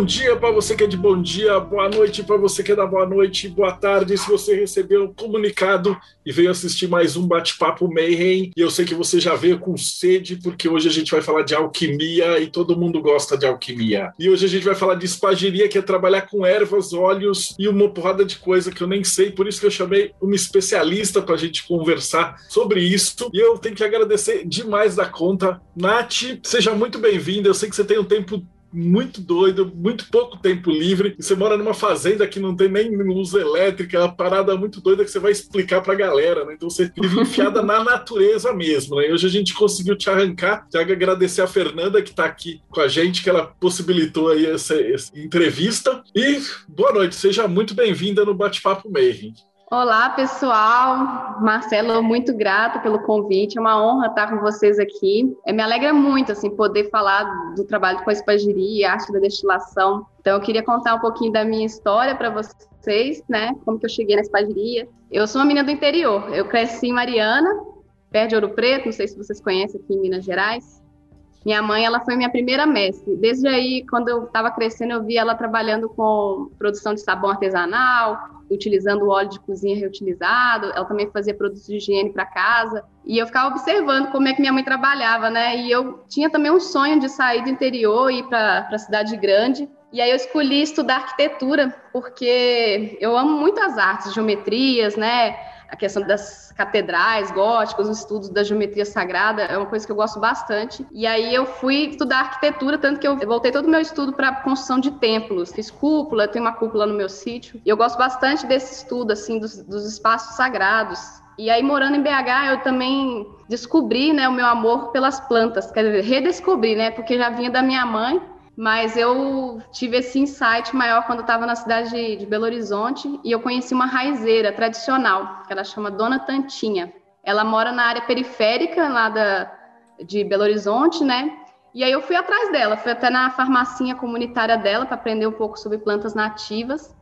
Bom dia para você que é de bom dia, boa noite para você que é da boa noite, boa tarde se você recebeu o comunicado e veio assistir mais um bate-papo Mayhem. E eu sei que você já veio com sede, porque hoje a gente vai falar de alquimia e todo mundo gosta de alquimia. E hoje a gente vai falar de espagiria, que é trabalhar com ervas, óleos e uma porrada de coisa que eu nem sei, por isso que eu chamei uma especialista para a gente conversar sobre isso. E eu tenho que agradecer demais da conta. Nath, seja muito bem-vinda. Eu sei que você tem um tempo muito doido, muito pouco tempo livre, e você mora numa fazenda que não tem nem luz elétrica, é uma parada muito doida que você vai explicar pra galera, né? Então você vive enfiada na natureza mesmo, né? E hoje a gente conseguiu te arrancar, te agradecer a Fernanda que tá aqui com a gente, que ela possibilitou aí essa, essa entrevista. E boa noite, seja muito bem-vinda no Bate-Papo Mayhem. Olá, pessoal. Marcelo, muito grata pelo convite. É uma honra estar com vocês aqui. É, me alegra muito assim poder falar do trabalho com a espagiria, arte da destilação. Então, eu queria contar um pouquinho da minha história para vocês, né? Como que eu cheguei na espagiria. Eu sou uma menina do interior. Eu cresci em Mariana, perto de Ouro Preto. Não sei se vocês conhecem aqui em Minas Gerais. Minha mãe, ela foi minha primeira mestre. Desde aí, quando eu estava crescendo, eu vi ela trabalhando com produção de sabão artesanal, utilizando óleo de cozinha reutilizado, ela também fazia produtos de higiene para casa, e eu ficava observando como é que minha mãe trabalhava, né? E eu tinha também um sonho de sair do interior e ir para a cidade grande. E aí eu escolhi estudar arquitetura, porque eu amo muito as artes, geometrias, né? A questão das catedrais góticas, os estudos da geometria sagrada, é uma coisa que eu gosto bastante. E aí eu fui estudar arquitetura, tanto que eu voltei todo o meu estudo para construção de templos. Fiz cúpula, tenho uma cúpula no meu sítio. E eu gosto bastante desse estudo, assim, dos, dos espaços sagrados. E aí, morando em BH, eu também descobri, né, o meu amor pelas plantas, quer dizer, redescobri, né, porque já vinha da minha mãe, mas eu tive esse insight maior quando estava na cidade de, de, Belo Horizonte e eu conheci uma raizeira tradicional, que ela chama Dona Tantinha. Ela mora na área periférica lá da, de Belo Horizonte, né? E aí eu fui atrás dela, fui até na farmacinha comunitária dela para aprender um pouco sobre plantas nativas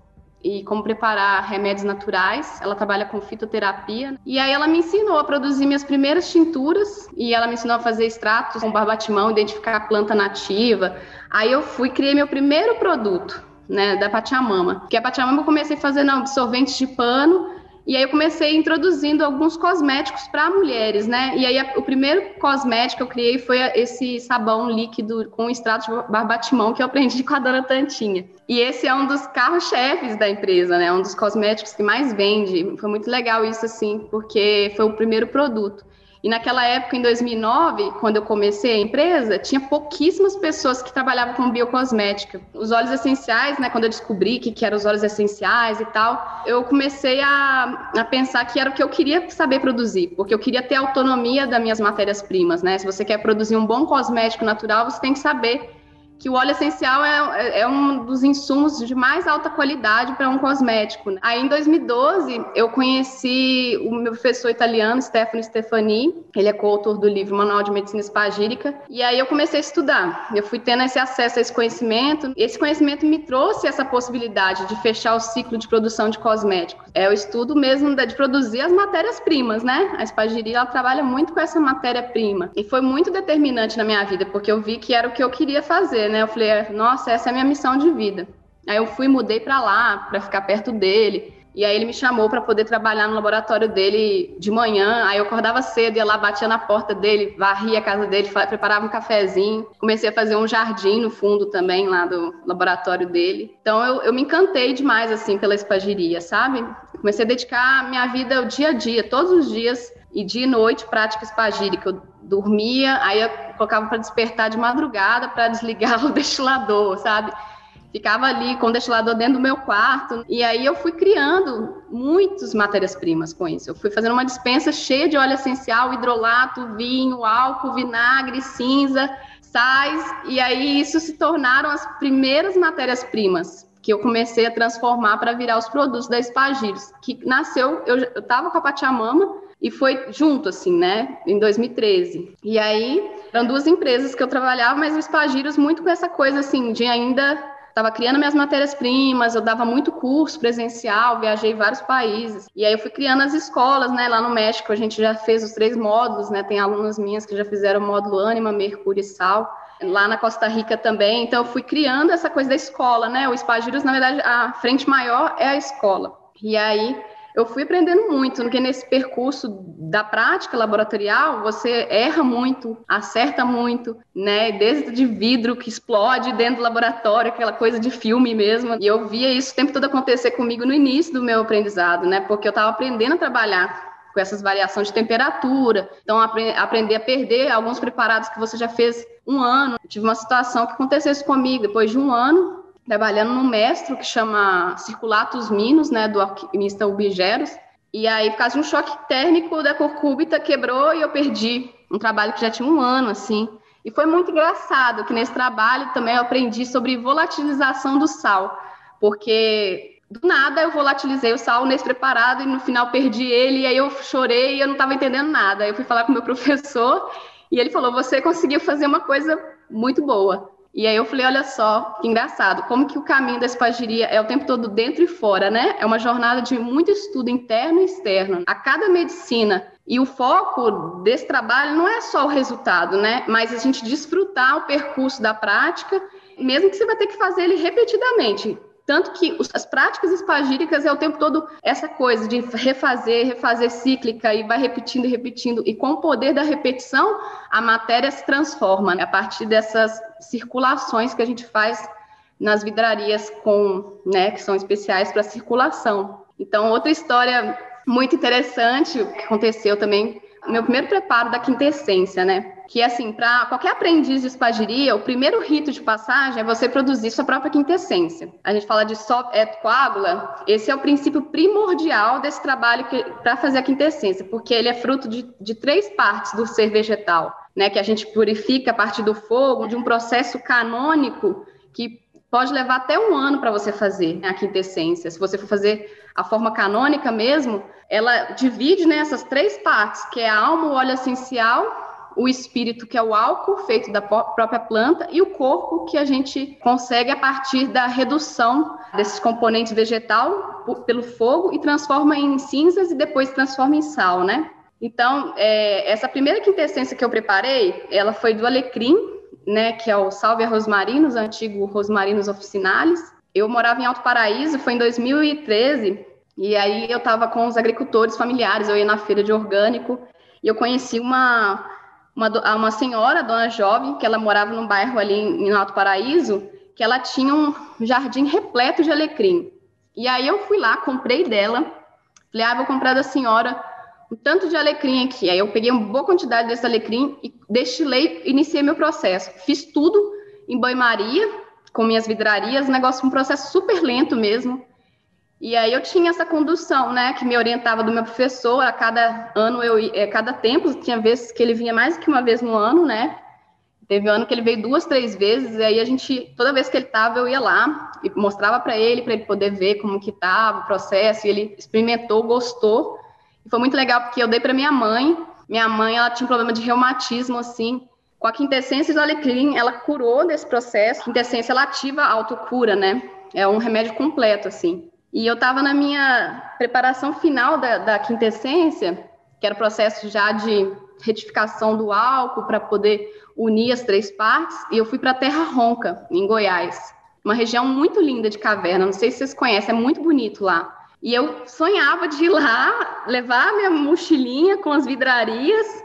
e como preparar remédios naturais. Ela trabalha com fitoterapia. E aí ela me ensinou a produzir minhas primeiras tinturas e ela me ensinou a fazer extratos com barbatimão, identificar a planta nativa. Aí eu fui criei meu primeiro produto, né, da Pachamama. Que a Pachamama eu comecei fazendo absorventes de pano e aí eu comecei introduzindo alguns cosméticos para mulheres, né? E aí o primeiro cosmético que eu criei foi esse sabão líquido com extrato de barbatimão que eu aprendi com a dona Tantinha. E esse é um dos carros-chefes da empresa, né? Um dos cosméticos que mais vende. Foi muito legal isso, assim, porque foi o primeiro produto. E naquela época, em 2009, quando eu comecei a empresa, tinha pouquíssimas pessoas que trabalhavam com biocosmética. Os óleos essenciais, né, quando eu descobri que, que eram os óleos essenciais e tal, eu comecei a, a pensar que era o que eu queria saber produzir, porque eu queria ter autonomia das minhas matérias-primas, né? Se você quer produzir um bom cosmético natural, você tem que saber que o óleo essencial é, é um dos insumos de mais alta qualidade para um cosmético. Né? Aí, em 2012, eu conheci o meu professor italiano, Stefano Stefani, ele é coautor do livro Manual de Medicina Espagírica, e aí eu comecei a estudar. Eu fui tendo esse acesso a esse conhecimento, esse conhecimento me trouxe essa possibilidade de fechar o ciclo de produção de cosméticos. É o estudo mesmo de produzir as matérias-primas, né? A espagiria, ela trabalha muito com essa matéria-prima, e foi muito determinante na minha vida, porque eu vi que era o que eu queria fazer, né? Eu falei, nossa, essa é a minha missão de vida. Aí eu fui, mudei para lá, para ficar perto dele. E aí ele me chamou para poder trabalhar no laboratório dele de manhã. Aí eu acordava cedo, ia lá, batia na porta dele, varria a casa dele, preparava um cafezinho. Comecei a fazer um jardim no fundo também, lá do laboratório dele. Então eu, eu me encantei demais, assim, pela espagiria, sabe? Comecei a dedicar minha vida ao dia a dia, todos os dias, e dia e noite, prática espagírica. Eu dormia, aí eu colocava para despertar de madrugada para desligar o destilador, sabe? Ficava ali com o destilador dentro do meu quarto. E aí eu fui criando muitas matérias-primas com isso. Eu fui fazendo uma dispensa cheia de óleo essencial, hidrolato, vinho, álcool, vinagre, cinza, sais. E aí isso se tornaram as primeiras matérias-primas que eu comecei a transformar para virar os produtos da Espagiros, que nasceu, eu estava com a Pachamama e foi junto, assim, né, em 2013. E aí, eram duas empresas que eu trabalhava, mas o Espagiros muito com essa coisa, assim, de ainda estava criando minhas matérias-primas, eu dava muito curso presencial, viajei vários países. E aí eu fui criando as escolas, né? Lá no México a gente já fez os três módulos, né? Tem alunas minhas que já fizeram o módulo Ânima, Mercúrio e Sal. Lá na Costa Rica também. Então eu fui criando essa coisa da escola, né? O Espagiros, na verdade, a frente maior é a escola. E aí eu fui aprendendo muito, porque nesse percurso da prática laboratorial, você erra muito, acerta muito, né? Desde de vidro que explode dentro do laboratório, aquela coisa de filme mesmo. E eu via isso o tempo todo acontecer comigo no início do meu aprendizado, né? Porque eu estava aprendendo a trabalhar com essas variações de temperatura. Então, apre aprender a perder alguns preparados que você já fez um ano. Eu tive uma situação que aconteceu isso comigo. Depois de um ano, trabalhando num mestre que chama Circulatus Minus, né, do alquimista Ubigeros. E aí, por causa de um choque térmico da curcúbita, quebrou e eu perdi um trabalho que já tinha um ano, assim. E foi muito engraçado que nesse trabalho também eu aprendi sobre volatilização do sal, porque do nada eu volatilizei o sal nesse preparado e no final perdi ele, e aí eu chorei e eu não estava entendendo nada. Eu fui falar com meu professor e ele falou: Você conseguiu fazer uma coisa muito boa. E aí eu falei, olha só, que engraçado, como que o caminho da espagiria é o tempo todo dentro e fora, né? É uma jornada de muito estudo interno e externo. A cada medicina e o foco desse trabalho não é só o resultado, né? Mas a gente desfrutar o percurso da prática, mesmo que você vai ter que fazer ele repetidamente. Tanto que as práticas espagíricas é o tempo todo essa coisa de refazer, refazer cíclica e vai repetindo e repetindo. E com o poder da repetição, a matéria se transforma né? a partir dessas circulações que a gente faz nas vidrarias com, né, que são especiais para circulação. Então, outra história muito interessante que aconteceu também meu primeiro preparo da quintessência, né? Que assim, para qualquer aprendiz de espagiria, o primeiro rito de passagem é você produzir sua própria quintessência. A gente fala de et coagula, esse é o princípio primordial desse trabalho para fazer a quintessência, porque ele é fruto de, de três partes do ser vegetal, né? Que a gente purifica a partir do fogo, de um processo canônico que pode levar até um ano para você fazer a quintessência. Se você for fazer a forma canônica mesmo, ela divide nessas né, três partes, que é a alma, o óleo essencial, o espírito, que é o álcool feito da própria planta, e o corpo, que a gente consegue a partir da redução desses componentes vegetal pelo fogo e transforma em cinzas e depois transforma em sal, né? Então, é, essa primeira quintessência que eu preparei, ela foi do alecrim, né, que é o Salvia Rosmarinus, antigo Rosmarinus officinalis. Eu morava em Alto Paraíso, foi em 2013, e aí eu estava com os agricultores familiares, eu ia na feira de orgânico, e eu conheci uma, uma, uma senhora, dona jovem, que ela morava num bairro ali em Alto Paraíso, que ela tinha um jardim repleto de alecrim. E aí eu fui lá, comprei dela, falei, ah, vou comprar da senhora um tanto de alecrim aqui. Aí eu peguei uma boa quantidade desse alecrim e destilei, iniciei meu processo. Fiz tudo em banho-maria, com minhas vidrarias, negócio, um processo super lento mesmo. E aí eu tinha essa condução, né, que me orientava do meu professor. A cada ano, eu, a cada tempo, tinha vezes que ele vinha mais que uma vez no ano, né? Teve um ano que ele veio duas, três vezes, e aí a gente, toda vez que ele estava, eu ia lá e mostrava para ele, para ele poder ver como que estava o processo, e ele experimentou, gostou. Foi muito legal porque eu dei para minha mãe. Minha mãe, ela tinha um problema de reumatismo, assim. Com a quintessência do alecrim, ela curou desse processo. Quintessência, ela ativa a autocura, né? É um remédio completo, assim. E eu estava na minha preparação final da, da quintessência, que era o processo já de retificação do álcool para poder unir as três partes, e eu fui para Terra Ronca, em Goiás. Uma região muito linda de caverna, não sei se vocês conhecem, é muito bonito lá. E eu sonhava de ir lá, levar minha mochilinha com as vidrarias.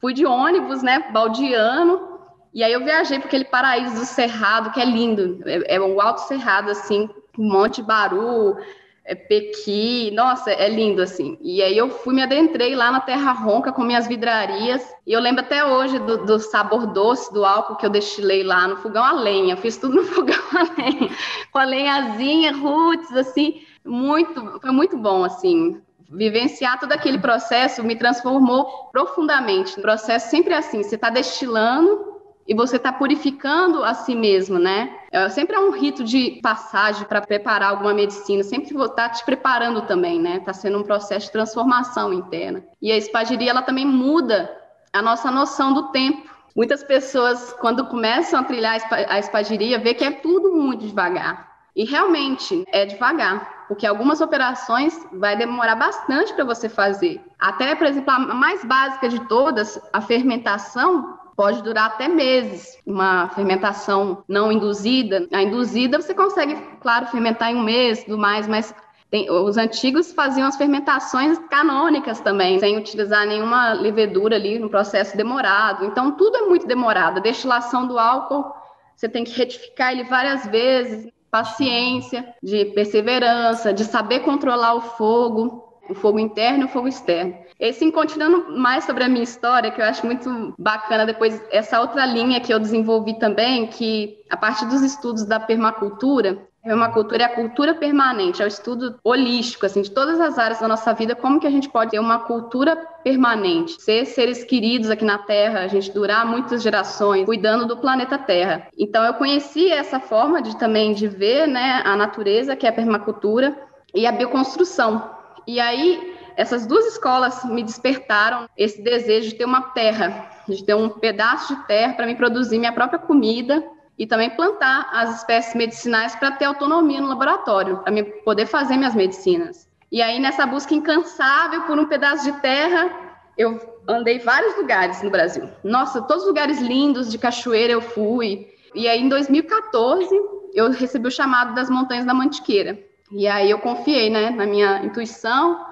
Fui de ônibus, né, baldeando. E aí eu viajei para aquele paraíso do Cerrado, que é lindo. É, é alto cerrado, assim, Monte Baru, é Pequi, nossa, é lindo assim. E aí eu fui, me adentrei lá na Terra Ronca com minhas vidrarias. E eu lembro até hoje do, do sabor doce do álcool que eu destilei lá no fogão a lenha. Fiz tudo no fogão a lenha, com a lenhazinha, roots, assim muito, foi muito bom, assim. Vivenciar todo aquele processo me transformou profundamente. O processo sempre é assim, você está destilando e você está purificando a si mesmo, né? É, sempre é um rito de passagem para preparar alguma medicina, sempre está te preparando também, né? Está sendo um processo de transformação interna. E a espagiria, ela também muda a nossa noção do tempo. Muitas pessoas, quando começam a trilhar a espagiria, vê que é tudo muito devagar. E realmente é devagar, porque algumas operações vai demorar bastante para você fazer. Até, por exemplo, a mais básica de todas, a fermentação, pode durar até meses. Uma fermentação não induzida, a induzida você consegue, claro, fermentar em um mês, do mais, mas tem, os antigos faziam as fermentações canônicas também, sem utilizar nenhuma levedura ali no processo demorado. Então, tudo é muito demorado. A destilação do álcool, você tem que retificar ele várias vezes. Paciência, de perseverança, de saber controlar o fogo, o fogo interno e o fogo externo. E assim, continuando mais sobre a minha história, que eu acho muito bacana depois, essa outra linha que eu desenvolvi também, que a partir dos estudos da permacultura, permacultura é a cultura permanente, é o estudo holístico, assim, de todas as áreas da nossa vida, como que a gente pode ter uma cultura permanente, ser seres queridos aqui na Terra, a gente durar muitas gerações, cuidando do planeta Terra. Então, eu conheci essa forma de também de ver, né, a natureza, que é a permacultura, e a bioconstrução. E aí, essas duas escolas me despertaram esse desejo de ter uma terra, de ter um pedaço de terra para me produzir minha própria comida e também plantar as espécies medicinais para ter autonomia no laboratório, para poder fazer minhas medicinas. E aí, nessa busca incansável por um pedaço de terra, eu andei vários lugares no Brasil. Nossa, todos os lugares lindos, de cachoeira eu fui. E aí, em 2014, eu recebi o chamado das Montanhas da Mantiqueira. E aí eu confiei né, na minha intuição,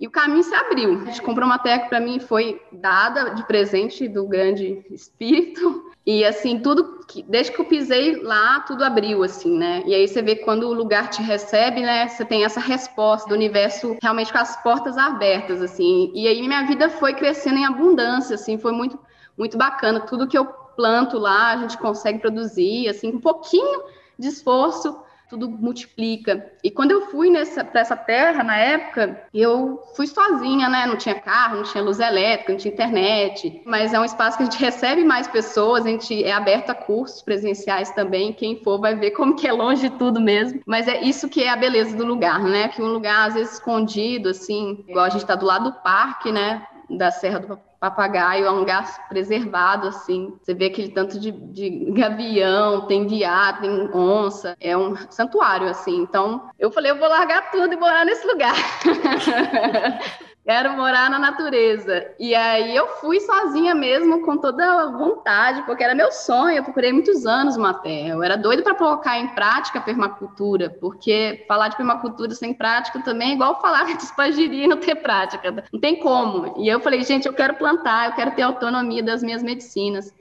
e o caminho se abriu. A gente comprou uma terra que para mim foi dada de presente do grande espírito. E assim, tudo que, desde que eu pisei lá, tudo abriu assim, né? E aí você vê quando o lugar te recebe, né? Você tem essa resposta do universo realmente com as portas abertas assim. E aí minha vida foi crescendo em abundância, assim, foi muito muito bacana. Tudo que eu planto lá, a gente consegue produzir assim, um pouquinho de esforço tudo multiplica. E quando eu fui nessa para essa terra na época, eu fui sozinha, né? Não tinha carro, não tinha luz elétrica, não tinha internet, mas é um espaço que a gente recebe mais pessoas, a gente é aberto a cursos presenciais também, quem for vai ver como que é longe de tudo mesmo. Mas é isso que é a beleza do lugar, né? Que um lugar às vezes escondido assim, igual a gente está do lado do parque, né? Da Serra do papagaio, é um lugar preservado, assim. Você vê aquele tanto de, de gavião, tem guiá, tem onça, é um santuário, assim. Então, eu falei, eu vou largar tudo e morar nesse lugar. quero morar na natureza. E aí eu fui sozinha mesmo, com toda a vontade, porque era meu sonho. Eu procurei muitos anos uma terra. Eu era doida para colocar em prática a permacultura, porque falar de permacultura sem prática também é igual falar de espagiria e não ter prática. Não tem como. E eu falei, gente, eu quero plantar, eu quero ter autonomia das minhas medicinas.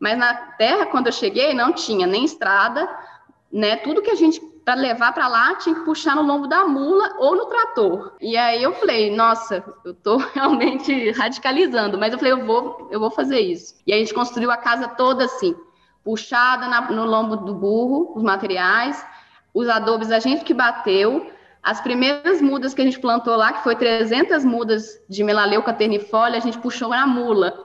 Mas na terra, quando eu cheguei, não tinha nem estrada, né? Tudo que a gente para levar para lá tinha que puxar no lombo da mula ou no trator. E aí eu falei, nossa, eu tô realmente radicalizando, mas eu falei, eu vou, eu vou fazer isso. E a gente construiu a casa toda assim, puxada na, no lombo do burro, os materiais, os adobes a gente que bateu, as primeiras mudas que a gente plantou lá, que foi 300 mudas de melaleuca ternifolia, a gente puxou na mula.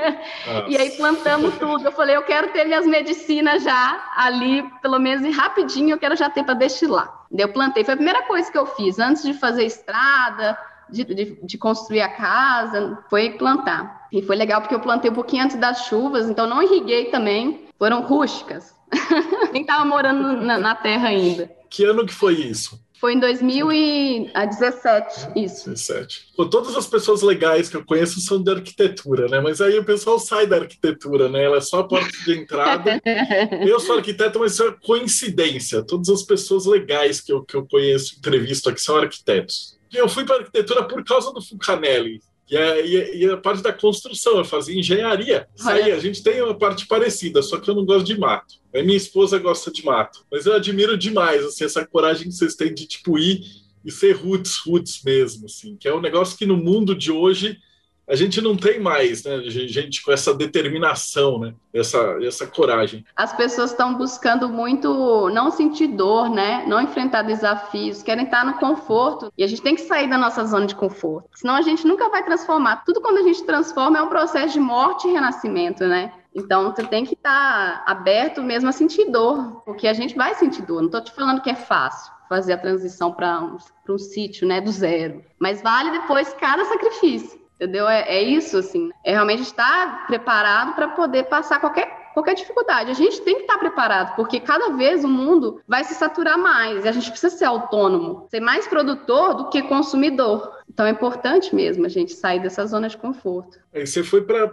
e aí plantamos tudo. Eu falei, eu quero ter minhas medicinas já ali, pelo menos rapidinho, eu quero já ter para destilar. Eu plantei. Foi a primeira coisa que eu fiz, antes de fazer estrada, de, de, de, construir a casa, foi plantar. E foi legal porque eu plantei um pouquinho antes das chuvas, então não irriguei também. Foram rústicas. Nem estava morando na, na terra ainda. Que ano que foi isso? Foi em 2017, isso. 17. Pô, todas as pessoas legais que eu conheço são de arquitetura, né? Mas aí o pessoal sai da arquitetura, né? Ela é só a porta de entrada. eu sou arquiteto, mas isso é coincidência. Todas as pessoas legais que eu, que eu conheço, entrevisto aqui, são arquitetos. Eu fui para arquitetura por causa do Fulcanelli. E a, e a, parte da construção, eu fazia engenharia. Isso aí, a gente tem uma parte parecida, só que eu não gosto de mato. A minha esposa gosta de mato. Mas eu admiro demais, assim, essa coragem que vocês têm de, tipo, ir e ser roots, roots mesmo, assim. Que é um negócio que no mundo de hoje a gente não tem mais, né? Gente com essa determinação, né? Essa, essa coragem. As pessoas estão buscando muito não sentir dor, né? Não enfrentar desafios, querem estar no conforto. E a gente tem que sair da nossa zona de conforto. Senão a gente nunca vai transformar. Tudo quando a gente transforma é um processo de morte e renascimento, né? Então, você tem que estar aberto mesmo a sentir dor, porque a gente vai sentir dor. Não estou te falando que é fácil fazer a transição para um, um sítio, né, do zero. Mas vale depois cada sacrifício, entendeu? É, é isso, assim. É realmente estar preparado para poder passar qualquer qualquer dificuldade. A gente tem que estar preparado, porque cada vez o mundo vai se saturar mais e a gente precisa ser autônomo, ser mais produtor do que consumidor. Então é importante mesmo a gente sair dessa zona de conforto. Aí você foi para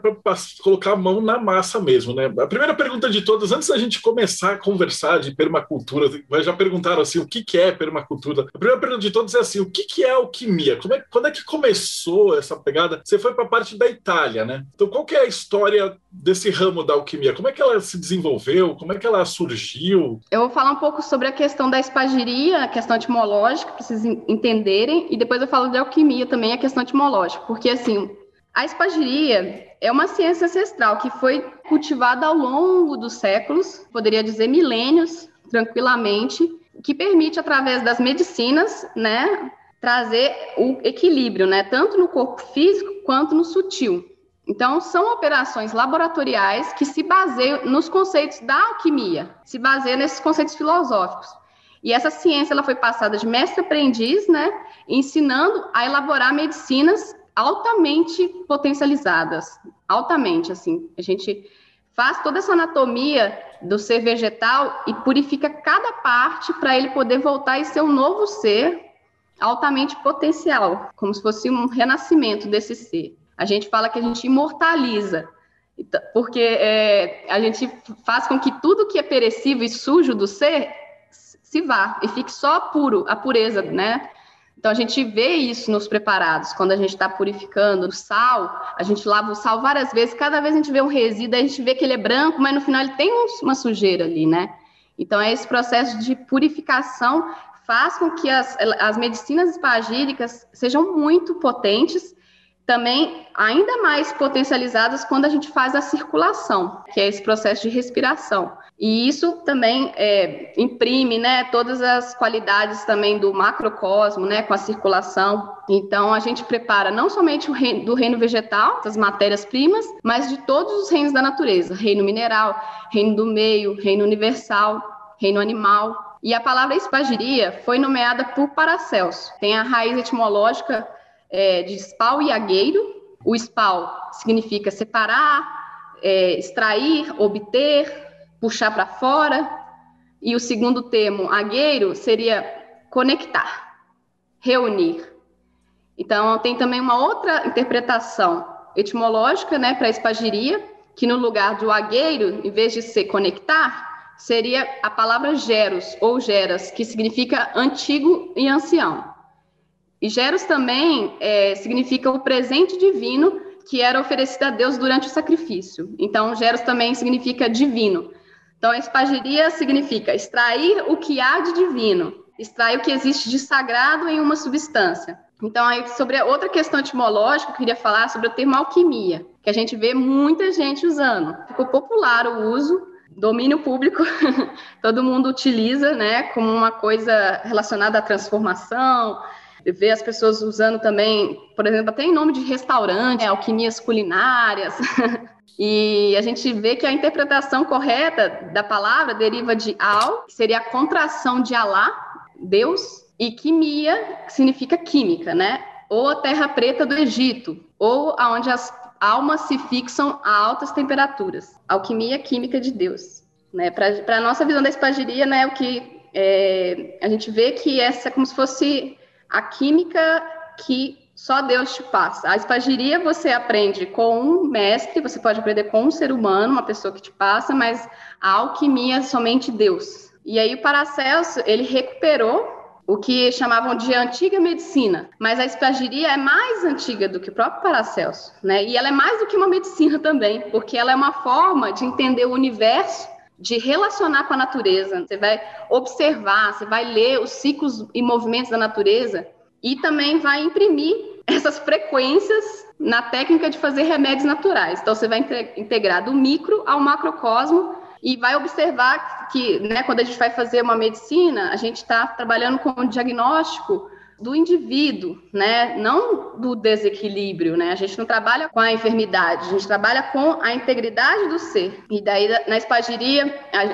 colocar a mão na massa mesmo, né? A primeira pergunta de todas, antes da gente começar a conversar de permacultura, já perguntaram assim, o que, que é permacultura? A primeira pergunta de todas é assim, o que, que é alquimia? É, quando é que começou essa pegada? Você foi para a parte da Itália, né? Então qual que é a história desse ramo da alquimia? Como é que ela se desenvolveu? Como é que ela surgiu? Eu vou falar um pouco sobre a questão da espagiria, a questão etimológica, para vocês entenderem, e depois eu falo de alquimia também, a questão etimológica, porque assim, a espagiria é uma ciência ancestral que foi cultivada ao longo dos séculos, poderia dizer milênios, tranquilamente, que permite, através das medicinas, né, trazer o equilíbrio, né, tanto no corpo físico quanto no sutil. Então, são operações laboratoriais que se baseiam nos conceitos da alquimia, se baseiam nesses conceitos filosóficos. E essa ciência ela foi passada de mestre aprendiz, né, ensinando a elaborar medicinas altamente potencializadas, altamente assim. A gente faz toda essa anatomia do ser vegetal e purifica cada parte para ele poder voltar e ser um novo ser altamente potencial, como se fosse um renascimento desse ser. A gente fala que a gente imortaliza, então, porque é, a gente faz com que tudo que é perecível e sujo do ser se vá e fique só puro, a pureza, né? Então a gente vê isso nos preparados, quando a gente está purificando o sal, a gente lava o sal várias vezes, cada vez a gente vê um resíduo, a gente vê que ele é branco, mas no final ele tem uma sujeira ali, né? Então é esse processo de purificação faz com que as, as medicinas espagíricas sejam muito potentes, também ainda mais potencializadas quando a gente faz a circulação, que é esse processo de respiração. E isso também é, imprime né, todas as qualidades também do macrocosmo, né, com a circulação. Então, a gente prepara não somente reino, do reino vegetal, das matérias-primas, mas de todos os reinos da natureza: reino mineral, reino do meio, reino universal, reino animal. E a palavra espagiria foi nomeada por Paracelso. Tem a raiz etimológica é, de spal e agueiro. O spal significa separar, é, extrair, obter, puxar para fora, e o segundo termo, agueiro, seria conectar, reunir. Então, tem também uma outra interpretação etimológica né, para espagiria, que no lugar do agueiro, em vez de ser conectar, seria a palavra geros ou geras, que significa antigo e ancião. E geros também é, significa o presente divino que era oferecido a Deus durante o sacrifício. Então, geros também significa divino. Então, a espagiria significa extrair o que há de divino, extrair o que existe de sagrado em uma substância. Então, aí, sobre a outra questão etimológica, eu queria falar sobre o termo alquimia, que a gente vê muita gente usando. Ficou popular o uso, domínio público, todo mundo utiliza, né, como uma coisa relacionada à transformação, vê as pessoas usando também, por exemplo, até em nome de restaurante, alquimias culinárias. E a gente vê que a interpretação correta da palavra deriva de al, que seria a contração de Alá, Deus, e quimia, que significa química, né? Ou a terra preta do Egito, ou aonde as almas se fixam a altas temperaturas. Alquimia química de Deus. Né? Para a nossa visão da espagiria, né, o que é, a gente vê que essa é como se fosse a química que só Deus te passa. A espagiria você aprende com um mestre, você pode aprender com um ser humano, uma pessoa que te passa, mas a alquimia é somente Deus. E aí o Paracelso, ele recuperou o que chamavam de antiga medicina, mas a espagiria é mais antiga do que o próprio Paracelso, né? E ela é mais do que uma medicina também, porque ela é uma forma de entender o universo de relacionar com a natureza. Você vai observar, você vai ler os ciclos e movimentos da natureza e também vai imprimir essas frequências na técnica de fazer remédios naturais. Então, você vai integrar do micro ao macrocosmo e vai observar que, né, quando a gente vai fazer uma medicina, a gente está trabalhando com o diagnóstico do indivíduo, né? Não do desequilíbrio, né? A gente não trabalha com a enfermidade, a gente trabalha com a integridade do ser. E daí na espagiria,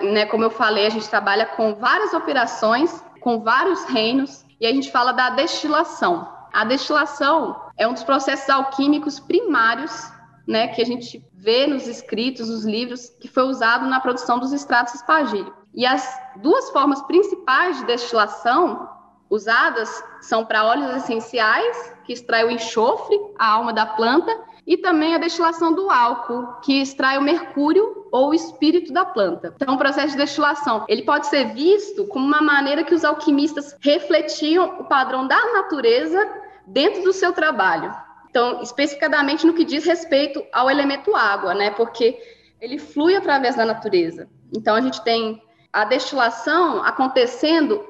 né, como eu falei, a gente trabalha com várias operações, com vários reinos, e a gente fala da destilação. A destilação é um dos processos alquímicos primários né, que a gente vê nos escritos, nos livros, que foi usado na produção dos extratos espagílicos. E as duas formas principais de destilação usadas são para óleos essenciais, que extrai o enxofre, a alma da planta, e também a destilação do álcool, que extrai o mercúrio ou o espírito da planta. Então, o processo de destilação, ele pode ser visto como uma maneira que os alquimistas refletiam o padrão da natureza dentro do seu trabalho. Então, especificadamente no que diz respeito ao elemento água, né? Porque ele flui através da natureza. Então, a gente tem a destilação acontecendo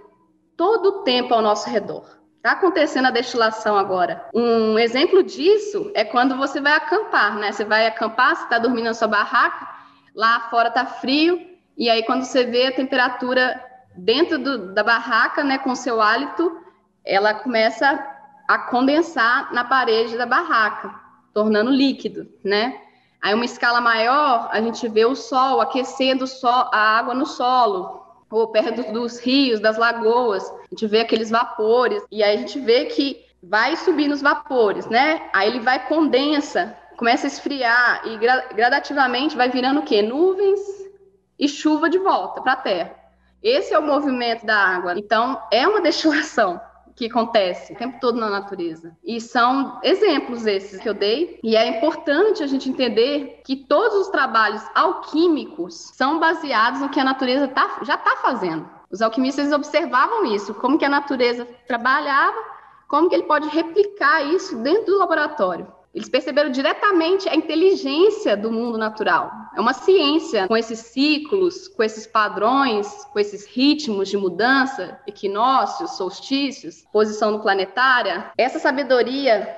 todo o tempo ao nosso redor. Está acontecendo a destilação agora. Um exemplo disso é quando você vai acampar, né? Você vai acampar, você está dormindo na sua barraca, lá fora está frio, e aí quando você vê a temperatura dentro do, da barraca, né, com seu hálito, ela começa a condensar na parede da barraca, tornando líquido, né? Aí uma escala maior, a gente vê o sol aquecendo a água no solo, ou perto dos rios, das lagoas, a gente vê aqueles vapores, e aí a gente vê que vai subindo os vapores, né? Aí ele vai condensa, começa a esfriar e gradativamente vai virando o quê? Nuvens e chuva de volta para a Terra. Esse é o movimento da água. Então, é uma destilação que acontece o tempo todo na natureza. E são exemplos esses que eu dei. E é importante a gente entender que todos os trabalhos alquímicos são baseados no que a natureza tá, já está fazendo. Os alquimistas observavam isso, como que a natureza trabalhava, como que ele pode replicar isso dentro do laboratório. Eles perceberam diretamente a inteligência do mundo natural. É uma ciência com esses ciclos, com esses padrões, com esses ritmos de mudança, equinócios, solstícios, posição planetária. Essa sabedoria